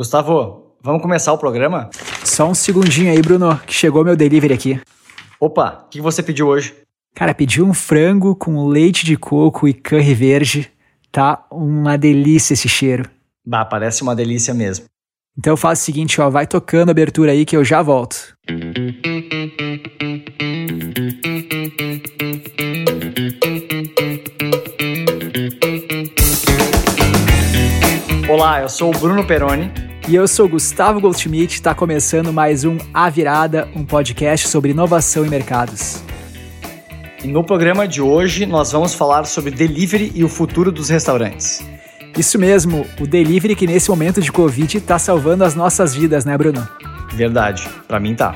Gustavo, vamos começar o programa? Só um segundinho aí, Bruno, que chegou meu delivery aqui. Opa, o que você pediu hoje? Cara, pedi um frango com leite de coco e curry verde. Tá uma delícia esse cheiro. Bah, parece uma delícia mesmo. Então faz o seguinte, ó, vai tocando a abertura aí que eu já volto. Olá, eu sou o Bruno Peroni. E eu sou Gustavo Goldschmidt, está começando mais um A Virada, um podcast sobre inovação e mercados. E no programa de hoje nós vamos falar sobre delivery e o futuro dos restaurantes. Isso mesmo, o delivery que nesse momento de Covid está salvando as nossas vidas, né, Bruno? Verdade, para mim tá.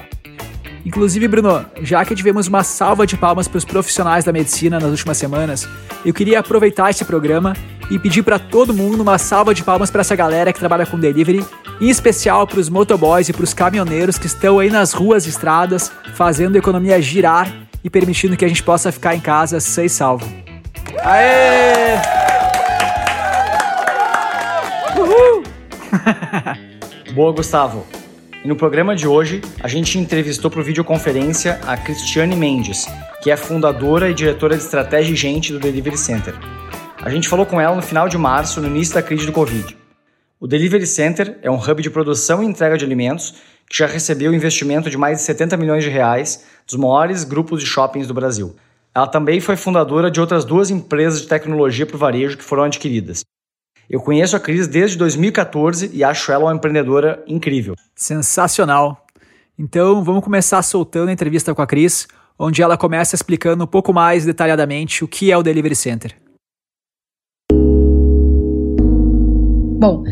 Inclusive, Bruno, já que tivemos uma salva de palmas para os profissionais da medicina nas últimas semanas, eu queria aproveitar esse programa e pedir para todo mundo uma salva de palmas para essa galera que trabalha com delivery, em especial para os motoboys e para os caminhoneiros que estão aí nas ruas e estradas fazendo a economia girar e permitindo que a gente possa ficar em casa sem salvo. Aê! Uhul! Boa, Gustavo. E no programa de hoje, a gente entrevistou por videoconferência a Cristiane Mendes, que é fundadora e diretora de estratégia e gente do Delivery Center. A gente falou com ela no final de março, no início da crise do Covid. O Delivery Center é um hub de produção e entrega de alimentos que já recebeu investimento de mais de 70 milhões de reais dos maiores grupos de shoppings do Brasil. Ela também foi fundadora de outras duas empresas de tecnologia para o varejo que foram adquiridas. Eu conheço a Cris desde 2014 e acho ela uma empreendedora incrível. Sensacional. Então, vamos começar soltando a entrevista com a Cris, onde ela começa explicando um pouco mais detalhadamente o que é o Delivery Center. Bom,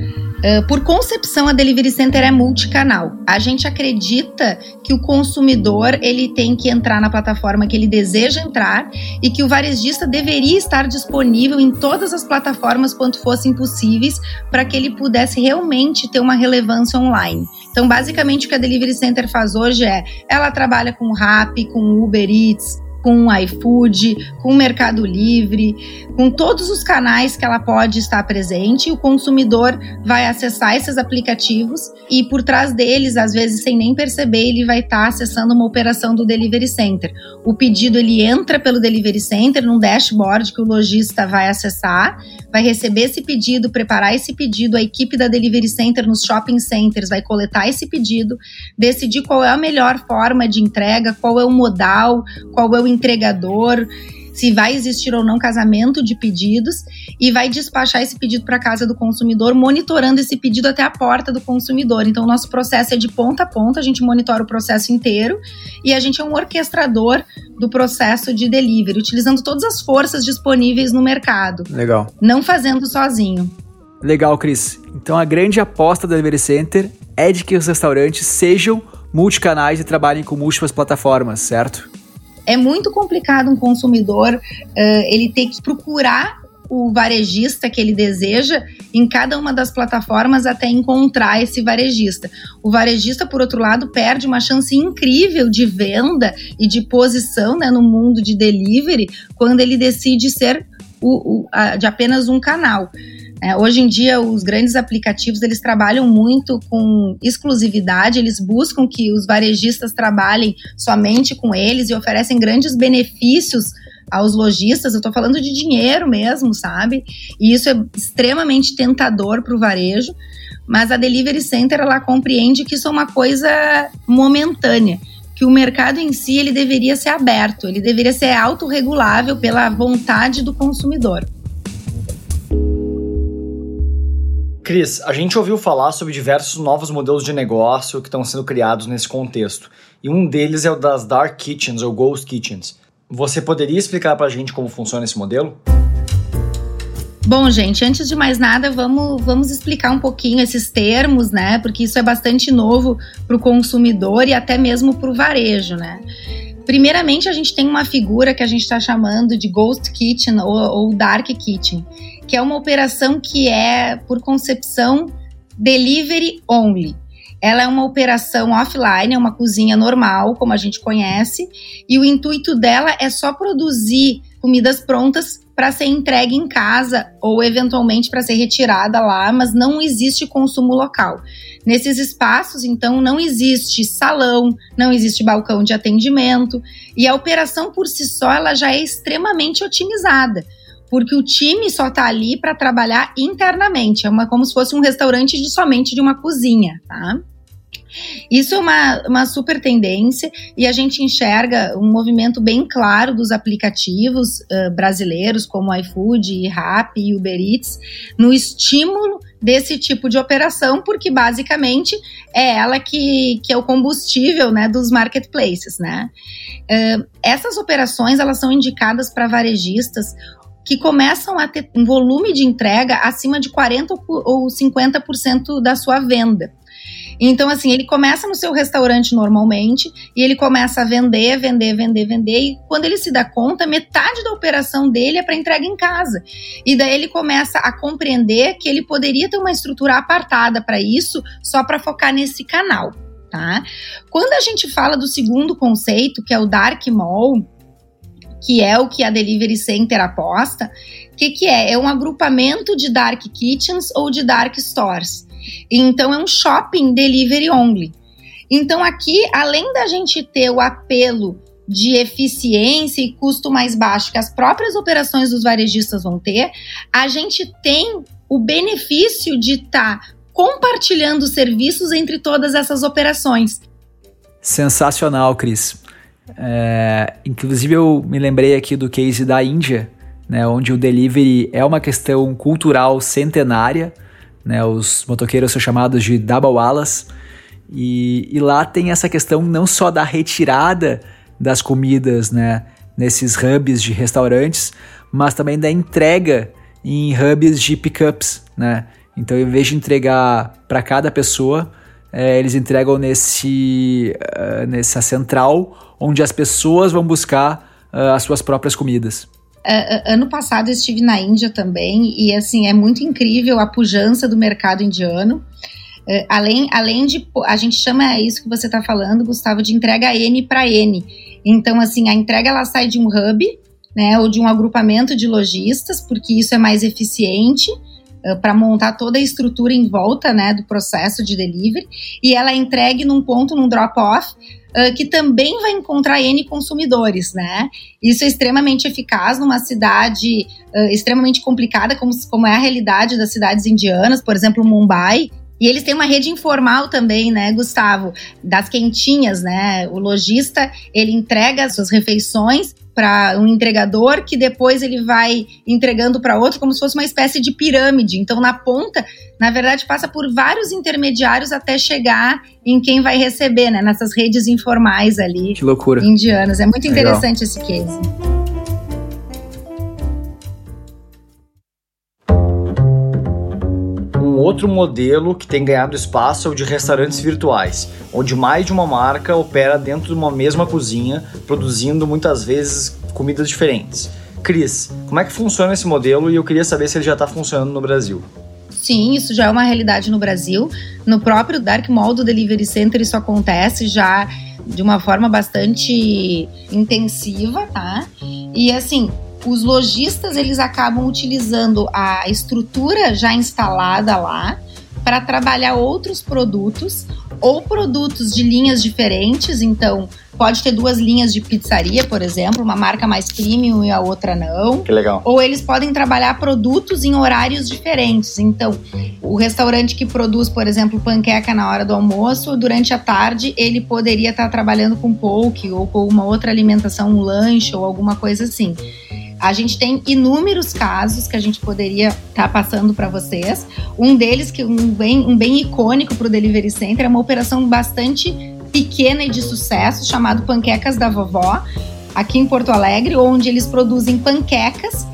Uh, por concepção, a Delivery Center é multicanal. A gente acredita que o consumidor ele tem que entrar na plataforma que ele deseja entrar e que o varejista deveria estar disponível em todas as plataformas quanto fossem possíveis para que ele pudesse realmente ter uma relevância online. Então, basicamente, o que a Delivery Center faz hoje é ela trabalha com Rappi, com Uber Eats, com o iFood, com o Mercado Livre, com todos os canais que ela pode estar presente. O consumidor vai acessar esses aplicativos e por trás deles, às vezes sem nem perceber, ele vai estar acessando uma operação do Delivery Center. O pedido ele entra pelo Delivery Center num dashboard que o lojista vai acessar, vai receber esse pedido, preparar esse pedido, a equipe da Delivery Center nos shopping centers vai coletar esse pedido, decidir qual é a melhor forma de entrega, qual é o modal, qual é o entregador, se vai existir ou não casamento de pedidos e vai despachar esse pedido para casa do consumidor, monitorando esse pedido até a porta do consumidor. Então, o nosso processo é de ponta a ponta, a gente monitora o processo inteiro e a gente é um orquestrador do processo de delivery, utilizando todas as forças disponíveis no mercado. Legal. Não fazendo sozinho. Legal, Cris. Então, a grande aposta do Delivery Center é de que os restaurantes sejam multicanais e trabalhem com múltiplas plataformas, certo? É muito complicado um consumidor uh, ele ter que procurar o varejista que ele deseja em cada uma das plataformas até encontrar esse varejista. O varejista, por outro lado, perde uma chance incrível de venda e de posição né, no mundo de delivery quando ele decide ser o, o, a, de apenas um canal. É, hoje em dia, os grandes aplicativos eles trabalham muito com exclusividade, eles buscam que os varejistas trabalhem somente com eles e oferecem grandes benefícios aos lojistas. Eu estou falando de dinheiro mesmo, sabe? E isso é extremamente tentador para o varejo. Mas a Delivery Center ela compreende que isso é uma coisa momentânea que o mercado em si ele deveria ser aberto, ele deveria ser autorregulável pela vontade do consumidor. Cris, a gente ouviu falar sobre diversos novos modelos de negócio que estão sendo criados nesse contexto. E um deles é o das Dark Kitchens ou Ghost Kitchens. Você poderia explicar para a gente como funciona esse modelo? Bom, gente, antes de mais nada, vamos, vamos explicar um pouquinho esses termos, né? Porque isso é bastante novo para o consumidor e até mesmo para o varejo, né? Primeiramente, a gente tem uma figura que a gente está chamando de Ghost Kitchen ou, ou Dark Kitchen, que é uma operação que é, por concepção, delivery only. Ela é uma operação offline, é uma cozinha normal, como a gente conhece, e o intuito dela é só produzir comidas prontas para ser entregue em casa ou eventualmente para ser retirada lá, mas não existe consumo local. Nesses espaços, então, não existe salão, não existe balcão de atendimento e a operação por si só ela já é extremamente otimizada, porque o time só está ali para trabalhar internamente, é uma, como se fosse um restaurante de somente de uma cozinha, tá? Isso é uma, uma super tendência e a gente enxerga um movimento bem claro dos aplicativos uh, brasileiros, como iFood, Rappi e Uber Eats, no estímulo desse tipo de operação, porque basicamente é ela que, que é o combustível né, dos marketplaces. Né? Uh, essas operações elas são indicadas para varejistas que começam a ter um volume de entrega acima de 40% ou 50% da sua venda. Então, assim, ele começa no seu restaurante normalmente e ele começa a vender, vender, vender, vender. E quando ele se dá conta, metade da operação dele é para entrega em casa. E daí ele começa a compreender que ele poderia ter uma estrutura apartada para isso, só para focar nesse canal. Tá? Quando a gente fala do segundo conceito, que é o Dark Mall, que é o que a Delivery Center aposta, o que, que é? É um agrupamento de dark kitchens ou de dark stores. Então é um shopping delivery only. Então aqui, além da gente ter o apelo de eficiência e custo mais baixo que as próprias operações dos varejistas vão ter, a gente tem o benefício de estar tá compartilhando serviços entre todas essas operações. Sensacional, Cris. É, inclusive eu me lembrei aqui do case da Índia, né, onde o delivery é uma questão cultural centenária, né? Os motoqueiros são chamados de dabawalas. E, e lá tem essa questão não só da retirada das comidas, né? Nesses hubs de restaurantes, mas também da entrega em hubs de pickups, né? Então, em vez de entregar para cada pessoa, é, eles entregam nesse, uh, nessa central onde as pessoas vão buscar uh, as suas próprias comidas. Ano passado eu estive na Índia também e assim é muito incrível a pujança do mercado indiano. Uh, além, além de a gente chama isso que você está falando, Gustavo, de entrega N para N. Então assim a entrega ela sai de um hub, né, ou de um agrupamento de lojistas, porque isso é mais eficiente uh, para montar toda a estrutura em volta, né, do processo de delivery. E ela é entregue num ponto, num drop-off uh, que também vai encontrar N consumidores, né? Isso é extremamente eficaz numa cidade uh, extremamente complicada, como, como é a realidade das cidades indianas, por exemplo, Mumbai, e eles têm uma rede informal também, né, Gustavo? Das quentinhas, né? O lojista, ele entrega as suas refeições para um entregador que depois ele vai entregando para outro como se fosse uma espécie de pirâmide. Então, na ponta, na verdade, passa por vários intermediários até chegar em quem vai receber, né? Nessas redes informais ali. Que loucura. Indianas. É muito interessante Legal. esse case. Outro modelo que tem ganhado espaço é o de restaurantes virtuais, onde mais de uma marca opera dentro de uma mesma cozinha, produzindo muitas vezes comidas diferentes. Cris, como é que funciona esse modelo e eu queria saber se ele já está funcionando no Brasil. Sim, isso já é uma realidade no Brasil. No próprio Dark Mall do Delivery Center isso acontece já de uma forma bastante intensiva, tá? E assim, os lojistas eles acabam utilizando a estrutura já instalada lá para trabalhar outros produtos ou produtos de linhas diferentes. Então, pode ter duas linhas de pizzaria, por exemplo, uma marca mais premium e a outra não. Que legal. Ou eles podem trabalhar produtos em horários diferentes. Então, o restaurante que produz, por exemplo, panqueca na hora do almoço, durante a tarde ele poderia estar trabalhando com poke ou com uma outra alimentação, um lanche ou alguma coisa assim. A gente tem inúmeros casos que a gente poderia estar tá passando para vocês. Um deles, que um bem, um bem icônico para o Delivery Center, é uma operação bastante pequena e de sucesso, chamado Panquecas da Vovó, aqui em Porto Alegre, onde eles produzem panquecas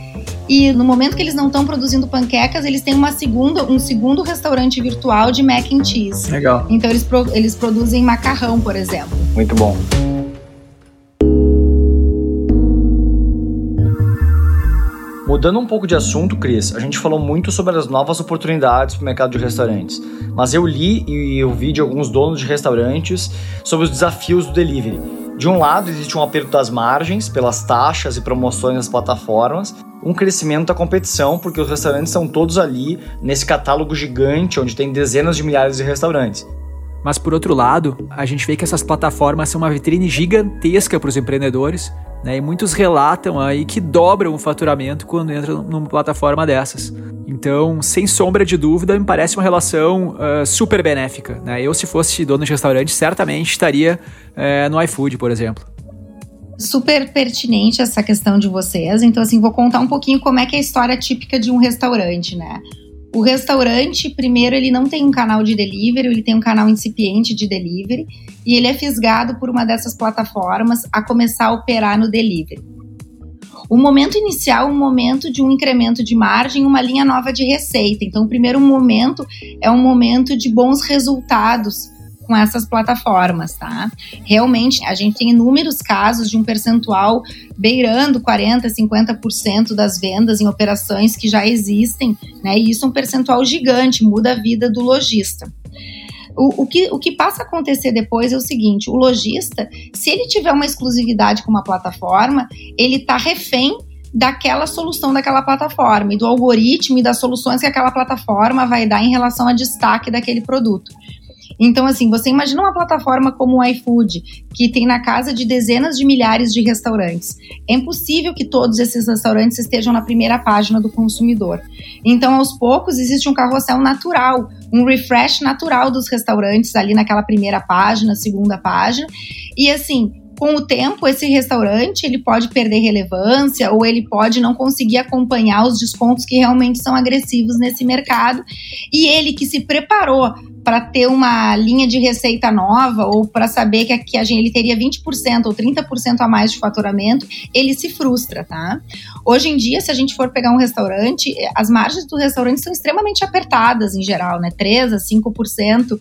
e no momento que eles não estão produzindo panquecas, eles têm uma segunda, um segundo restaurante virtual de mac and cheese. Legal. Então eles, pro, eles produzem macarrão, por exemplo. Muito bom. Mudando um pouco de assunto, Cris, a gente falou muito sobre as novas oportunidades para o mercado de restaurantes, mas eu li e ouvi de alguns donos de restaurantes sobre os desafios do delivery. De um lado, existe um aperto das margens pelas taxas e promoções das plataformas, um crescimento da competição, porque os restaurantes estão todos ali nesse catálogo gigante onde tem dezenas de milhares de restaurantes. Mas por outro lado, a gente vê que essas plataformas são uma vitrine gigantesca para os empreendedores, né? E muitos relatam aí que dobram o faturamento quando entram numa plataforma dessas. Então, sem sombra de dúvida, me parece uma relação uh, super benéfica. Né? Eu, se fosse dono de restaurante, certamente estaria uh, no iFood, por exemplo super pertinente essa questão de vocês. Então, assim, vou contar um pouquinho como é que é a história típica de um restaurante, né? O restaurante, primeiro, ele não tem um canal de delivery, ele tem um canal incipiente de delivery e ele é fisgado por uma dessas plataformas a começar a operar no delivery. O momento inicial é um momento de um incremento de margem, uma linha nova de receita. Então, o primeiro momento é um momento de bons resultados com essas plataformas, tá? Realmente, a gente tem inúmeros casos de um percentual beirando 40%, 50% das vendas em operações que já existem, né? E isso é um percentual gigante, muda a vida do lojista. O, o, que, o que passa a acontecer depois é o seguinte: o lojista, se ele tiver uma exclusividade com uma plataforma, ele está refém daquela solução daquela plataforma e do algoritmo e das soluções que aquela plataforma vai dar em relação ao destaque daquele produto. Então, assim, você imagina uma plataforma como o iFood, que tem na casa de dezenas de milhares de restaurantes. É impossível que todos esses restaurantes estejam na primeira página do consumidor. Então, aos poucos, existe um carrossel natural, um refresh natural dos restaurantes ali naquela primeira página, segunda página. E assim, com o tempo, esse restaurante ele pode perder relevância ou ele pode não conseguir acompanhar os descontos que realmente são agressivos nesse mercado. E ele que se preparou para ter uma linha de receita nova ou para saber que, que a gente, ele teria 20% ou 30% a mais de faturamento, ele se frustra, tá? Hoje em dia, se a gente for pegar um restaurante, as margens do restaurante são extremamente apertadas em geral, né? 3 a 5%.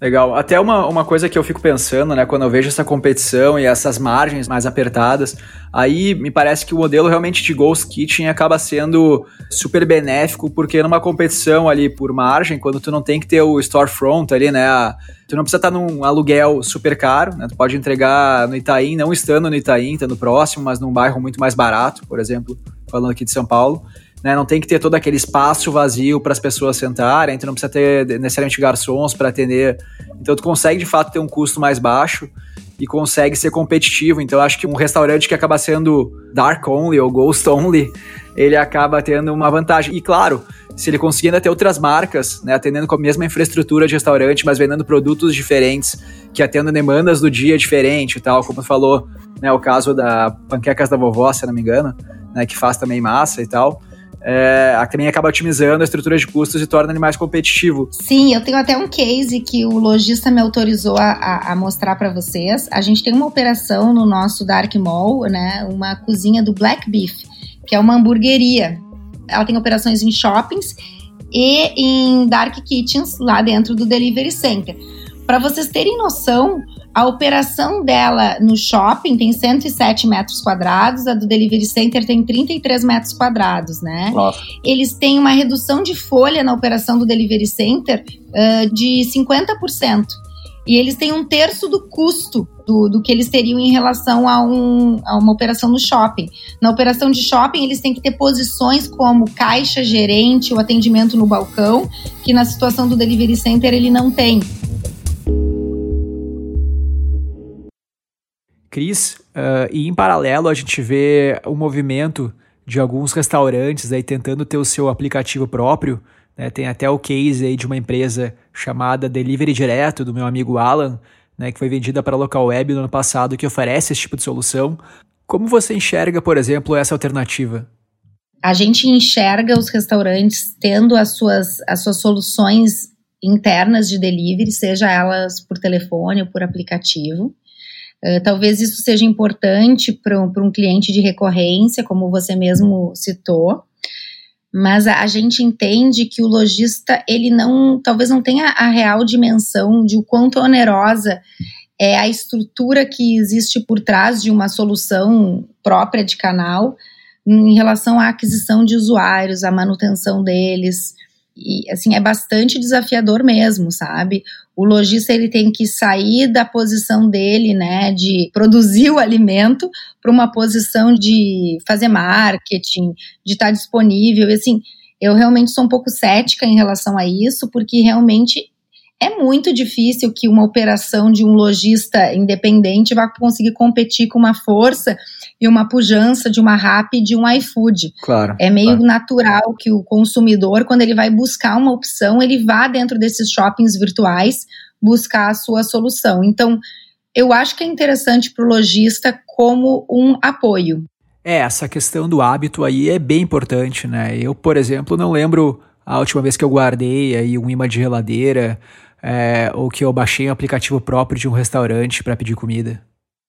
Legal. Até uma, uma coisa que eu fico pensando, né, quando eu vejo essa competição e essas margens mais apertadas, aí me parece que o modelo realmente de Ghost Kitchen acaba sendo super benéfico, porque numa competição ali por margem, quando tu não tem que ter o storefront ali, né, tu não precisa estar num aluguel super caro, né, tu pode entregar no Itaim, não estando no Itaim, estando próximo, mas num bairro muito mais barato, por exemplo, falando aqui de São Paulo, né? Não tem que ter todo aquele espaço vazio para as pessoas sentarem, tu não precisa ter necessariamente garçons para atender. Então tu consegue de fato ter um custo mais baixo e consegue ser competitivo. Então acho que um restaurante que acaba sendo dark only ou ghost only, ele acaba tendo uma vantagem. E claro, se ele conseguir ainda ter outras marcas, né, atendendo com a mesma infraestrutura de restaurante, mas vendendo produtos diferentes, que atendam demandas do dia diferente e tal, como falou, né, o caso da Panquecas da Vovó, se não me engano, né, que faz também massa e tal é, também acaba otimizando a estrutura de custos e torna ele mais competitivo. Sim, eu tenho até um case que o lojista me autorizou a, a, a mostrar para vocês. A gente tem uma operação no nosso Dark Mall, né? Uma cozinha do Black Beef, que é uma hamburgueria. Ela tem operações em shoppings e em dark kitchens lá dentro do delivery center. Para vocês terem noção, a operação dela no shopping tem 107 metros quadrados, a do Delivery Center tem 33 metros quadrados, né? Nossa. Eles têm uma redução de folha na operação do Delivery Center uh, de 50%. E eles têm um terço do custo do, do, que eles teriam em relação a, um, a, uma operação no shopping. Na operação de shopping, eles têm que ter posições como caixa, gerente, o atendimento no balcão, que na situação do delivery center ele não tem. Cris, uh, e em paralelo a gente vê o movimento de alguns restaurantes aí tentando ter o seu aplicativo próprio. Né? Tem até o case aí de uma empresa chamada Delivery Direto, do meu amigo Alan, né, que foi vendida para a Local Web no ano passado, que oferece esse tipo de solução. Como você enxerga, por exemplo, essa alternativa? A gente enxerga os restaurantes tendo as suas, as suas soluções internas de delivery, seja elas por telefone ou por aplicativo. Uh, talvez isso seja importante para um cliente de recorrência, como você mesmo citou, mas a, a, gente entende que o lojista ele não, talvez não tenha a real dimensão de o quanto onerosa é a estrutura que existe por trás de uma solução própria de canal em relação à aquisição de usuários, à manutenção deles, e assim é bastante desafiador mesmo, sabe? O lojista ele tem que sair da posição dele, né, de produzir o alimento para uma posição de fazer marketing, de estar disponível, e assim, eu realmente sou um pouco cética em relação a isso, porque realmente é muito difícil que uma operação de um lojista independente vá conseguir competir com uma força e uma pujança de uma Rappi e de um iFood. Claro. É meio claro. natural que o consumidor, quando ele vai buscar uma opção, ele vá dentro desses shoppings virtuais buscar a sua solução. Então, eu acho que é interessante para o lojista como um apoio. É, essa questão do hábito aí é bem importante, né? Eu, por exemplo, não lembro a última vez que eu guardei aí um imã de geladeira é, ou que eu baixei um aplicativo próprio de um restaurante para pedir comida.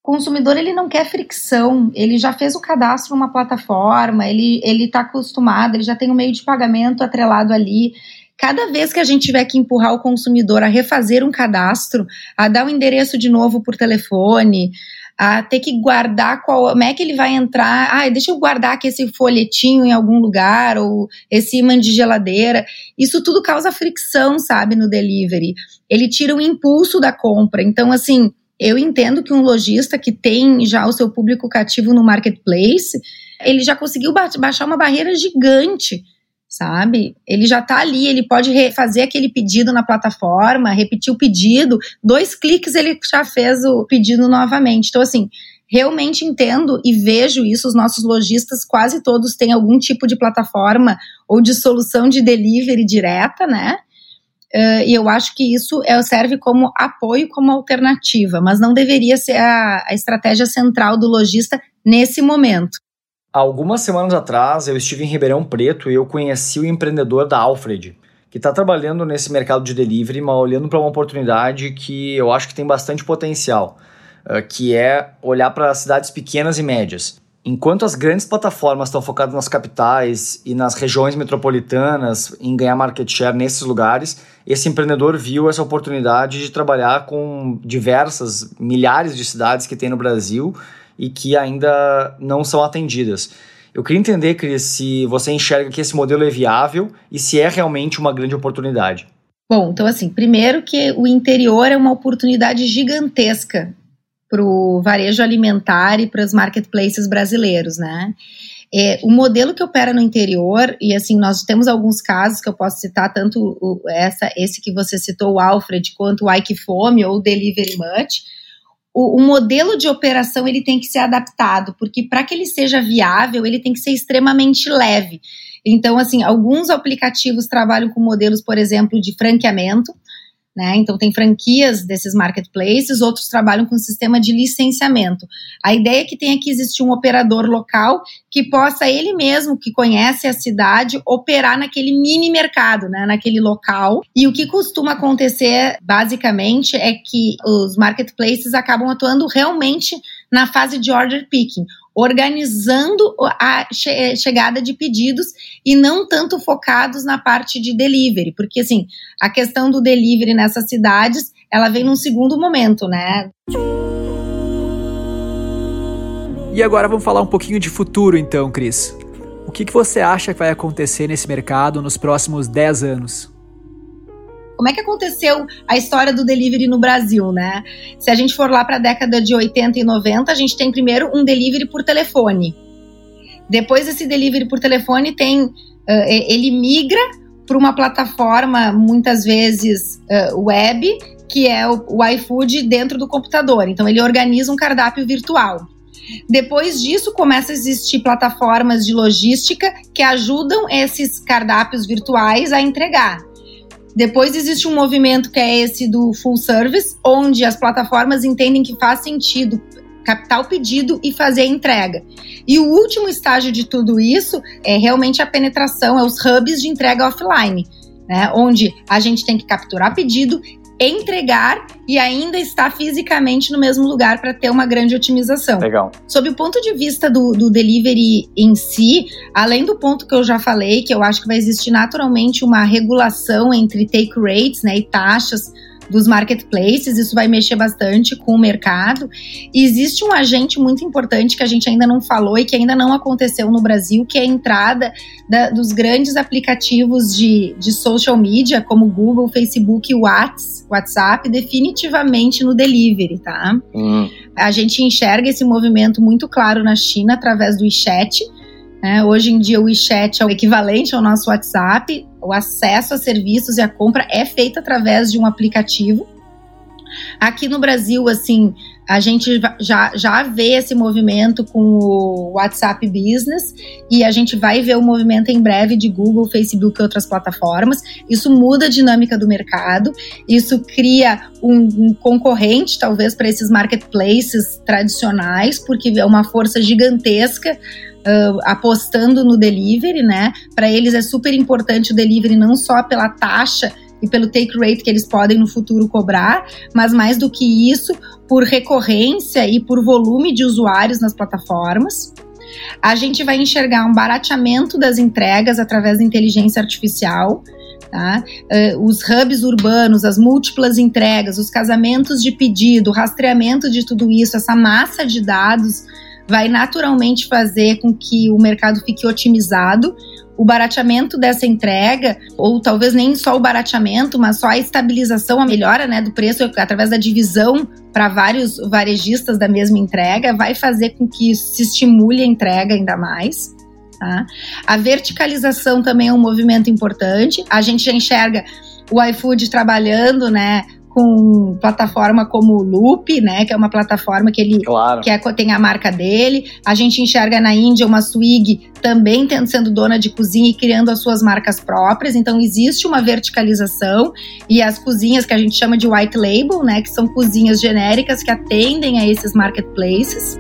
O consumidor ele não quer fricção, ele já fez o cadastro numa plataforma, ele ele está acostumado, ele já tem um meio de pagamento atrelado ali. Cada vez que a gente tiver que empurrar o consumidor a refazer um cadastro, a dar o um endereço de novo por telefone, a ter que guardar qual, como é que ele vai entrar. Ah, deixa eu guardar aqui esse folhetinho em algum lugar, ou esse imã de geladeira. Isso tudo causa fricção, sabe, no delivery. Ele tira o impulso da compra. Então, assim, eu entendo que um lojista que tem já o seu público cativo no marketplace, ele já conseguiu baixar uma barreira gigante sabe? Ele já está ali, ele pode fazer aquele pedido na plataforma, repetir o pedido, dois cliques ele já fez o pedido novamente. Então, assim, realmente entendo e vejo isso. Os nossos lojistas, quase todos, têm algum tipo de plataforma ou de solução de delivery direta, né? Uh, e eu acho que isso é, serve como apoio, como alternativa, mas não deveria ser a, a estratégia central do lojista nesse momento. Algumas semanas atrás eu estive em Ribeirão Preto e eu conheci o empreendedor da Alfred, que está trabalhando nesse mercado de delivery, mas olhando para uma oportunidade que eu acho que tem bastante potencial, uh, que é olhar para cidades pequenas e médias. Enquanto as grandes plataformas estão focadas nas capitais e nas regiões metropolitanas em ganhar market share nesses lugares, esse empreendedor viu essa oportunidade de trabalhar com diversas milhares de cidades que tem no Brasil e que ainda não são atendidas. Eu queria entender, Cris, se você enxerga que esse modelo é viável e se é realmente uma grande oportunidade. Bom, então assim, primeiro que o interior é uma oportunidade gigantesca para o varejo alimentar e para os marketplaces brasileiros, né? É, o modelo que opera no interior, e assim, nós temos alguns casos que eu posso citar, tanto o, essa, esse que você citou, o Alfred, quanto o Ike Fome ou o Delivery Much, o, o, modelo de operação ele tem que ser adaptado, porque para que ele seja viável, ele tem que ser extremamente leve. Então, assim, alguns aplicativos trabalham com modelos, por exemplo, de franqueamento, né? Então, tem franquias desses marketplaces, outros trabalham com sistema de licenciamento. A ideia é que tenha que existir um operador local que possa, ele mesmo, que conhece a cidade, operar naquele mini mercado, né? naquele local. E o que costuma acontecer, basicamente, é que os marketplaces acabam atuando realmente na fase de order picking organizando a che chegada de pedidos e não tanto focados na parte de delivery, porque assim, a questão do delivery nessas cidades, ela vem num segundo momento, né? E agora vamos falar um pouquinho de futuro então, Cris. O que, que você acha que vai acontecer nesse mercado nos próximos 10 anos? Como é que aconteceu a história do delivery no Brasil, né? Se a gente for lá para a década de 80 e 90, a gente tem primeiro um delivery por telefone. Depois esse delivery por telefone tem, uh, ele migra para uma plataforma muitas vezes uh, web, que é o, o iFood dentro do computador. Então ele organiza um cardápio virtual. Depois disso, começa a existir plataformas de logística que ajudam esses cardápios virtuais a entregar. Depois existe um movimento que é esse do full service, onde as plataformas entendem que faz sentido captar o pedido e fazer a entrega. E o último estágio de tudo isso é realmente a penetração, é os hubs de entrega offline, né? Onde a gente tem que capturar pedido entregar e ainda estar fisicamente no mesmo lugar para ter uma grande otimização. Legal. Sob o ponto de vista do, do, delivery em si, além do ponto que eu já falei, que eu acho que vai existir naturalmente uma regulação entre take rates né, e taxas dos marketplaces, isso vai mexer bastante com o mercado. E existe um agente muito importante que a gente ainda não falou e que ainda não aconteceu no Brasil, que é a entrada da, dos grandes aplicativos de, de social media, como Google, Facebook e WhatsApp, definitivamente no delivery, tá? Hum. A gente enxerga esse movimento muito claro na China através do WeChat, né? Hoje em dia, o WeChat é o equivalente ao nosso WhatsApp. O acesso a serviços e a compra é feito através de um aplicativo. Aqui no Brasil, assim, a gente já, já vê esse movimento com o WhatsApp Business e a gente vai ver o movimento em breve de Google, Facebook e outras plataformas. Isso muda a dinâmica do mercado, isso cria um, um concorrente, talvez, para esses marketplaces tradicionais, porque é uma força gigantesca uh, apostando no delivery, né? Para eles é super importante o delivery não só pela taxa e pelo take rate que eles podem no futuro cobrar, mas mais do que isso, por recorrência e por volume de usuários nas plataformas. A gente vai enxergar um barateamento das entregas através da inteligência artificial. Tá? Uh, os hubs urbanos, as múltiplas entregas, os casamentos de pedido, o rastreamento de tudo isso, essa massa de dados vai naturalmente fazer com que o mercado fique otimizado. O barateamento dessa entrega, ou talvez nem só o barateamento, mas só a estabilização, a melhora né, do preço através da divisão para vários varejistas da mesma entrega, vai fazer com que se estimule a entrega ainda mais. Tá? A verticalização também é um movimento importante. A gente já enxerga o iFood trabalhando, né, com plataforma como o Loop, né, que é uma plataforma que ele claro. que é, tem a marca dele. A gente enxerga na Índia uma Swig também tendo, sendo dona de cozinha e criando as suas marcas próprias. Então existe uma verticalização e as cozinhas que a gente chama de white label, né, que são cozinhas genéricas que atendem a esses marketplaces.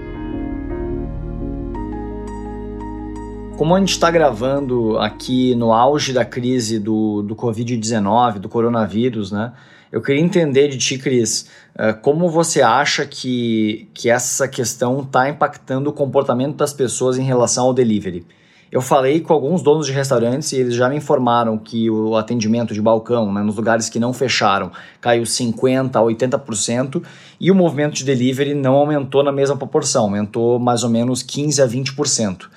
Como a gente está gravando aqui no auge da crise do, do Covid-19, do coronavírus, né? Eu queria entender de ti, Cris, eh, como você acha que, que essa questão está impactando o comportamento das pessoas em relação ao delivery? Eu falei com alguns donos de restaurantes e eles já me informaram que o atendimento de balcão, né, nos lugares que não fecharam, caiu 50% a 80% e o movimento de delivery não aumentou na mesma proporção, aumentou mais ou menos 15% a 20%.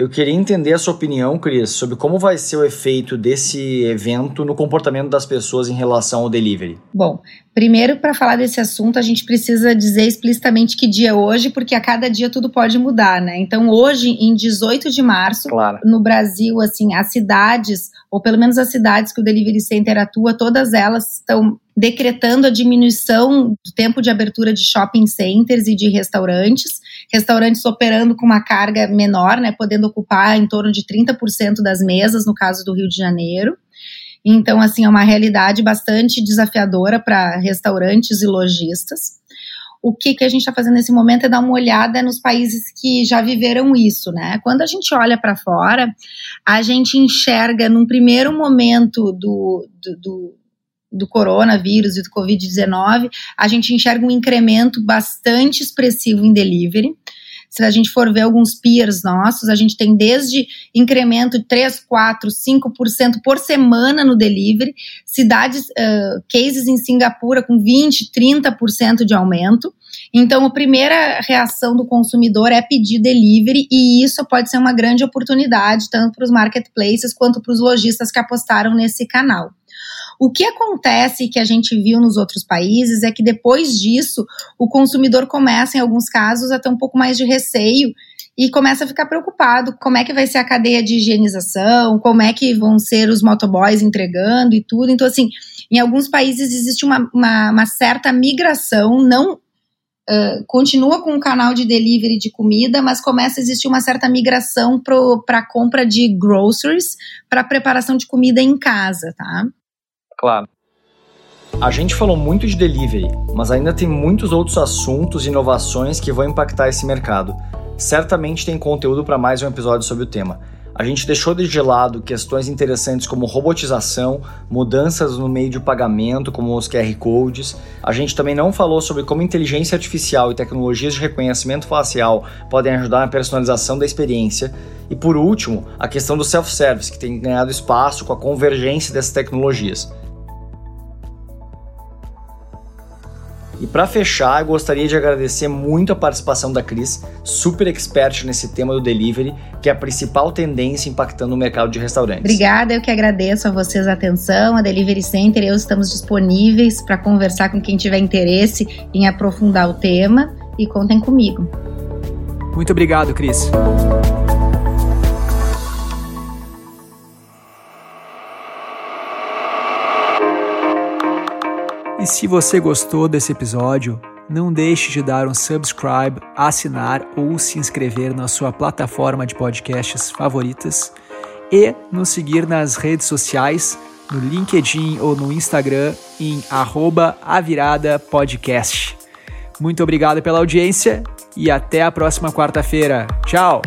Eu queria entender a sua opinião, Cris, sobre como vai ser o efeito desse evento no comportamento das pessoas em relação ao delivery. Bom, primeiro, para falar desse assunto, a gente precisa dizer explicitamente que dia é hoje, porque a cada dia tudo pode mudar, né? Então, hoje, em 18 de março, claro. no Brasil, assim, as cidades, ou pelo menos as cidades que o Delivery Center atua, todas elas estão decretando a diminuição do tempo de abertura de shopping centers e de restaurantes, restaurantes operando com uma carga menor, né, podendo ocupar em torno de 30% das mesas, no caso do Rio de Janeiro. Então, assim, é uma realidade bastante desafiadora para restaurantes e lojistas. O que, que a gente está fazendo nesse momento é dar uma olhada nos países que já viveram isso, né? Quando a gente olha para fora, a gente enxerga num primeiro momento do, do, do do coronavírus e do Covid-19, a gente enxerga um incremento bastante expressivo em delivery. Se a gente for ver alguns peers nossos, a gente tem desde incremento de 3, 4, 5% por semana no delivery, cidades, uh, cases em Singapura com 20, 30% de aumento. Então, a primeira reação do consumidor é pedir delivery, e isso pode ser uma grande oportunidade, tanto para os marketplaces quanto para os lojistas que apostaram nesse canal. O que acontece que a gente viu nos outros países é que depois disso o consumidor começa, em alguns casos, a ter um pouco mais de receio e começa a ficar preocupado como é que vai ser a cadeia de higienização, como é que vão ser os motoboys entregando e tudo. Então, assim, em alguns países existe uma, uma, uma certa migração, não Uh, continua com o canal de delivery de comida, mas começa a existir uma certa migração para a compra de groceries, para preparação de comida em casa, tá? Claro. A gente falou muito de delivery, mas ainda tem muitos outros assuntos e inovações que vão impactar esse mercado. Certamente tem conteúdo para mais um episódio sobre o tema. A gente deixou de lado questões interessantes como robotização, mudanças no meio de pagamento, como os QR Codes. A gente também não falou sobre como inteligência artificial e tecnologias de reconhecimento facial podem ajudar na personalização da experiência. E por último, a questão do self-service, que tem ganhado espaço com a convergência dessas tecnologias. E para fechar, eu gostaria de agradecer muito a participação da Cris, super expert nesse tema do delivery, que é a principal tendência impactando o mercado de restaurantes. Obrigada, eu que agradeço a vocês a atenção, a Delivery Center, eu estamos disponíveis para conversar com quem tiver interesse em aprofundar o tema e contem comigo. Muito obrigado, Cris. E se você gostou desse episódio, não deixe de dar um subscribe, assinar ou se inscrever na sua plataforma de podcasts favoritas e nos seguir nas redes sociais, no LinkedIn ou no Instagram em @aviradapodcast. Muito obrigado pela audiência e até a próxima quarta-feira. Tchau!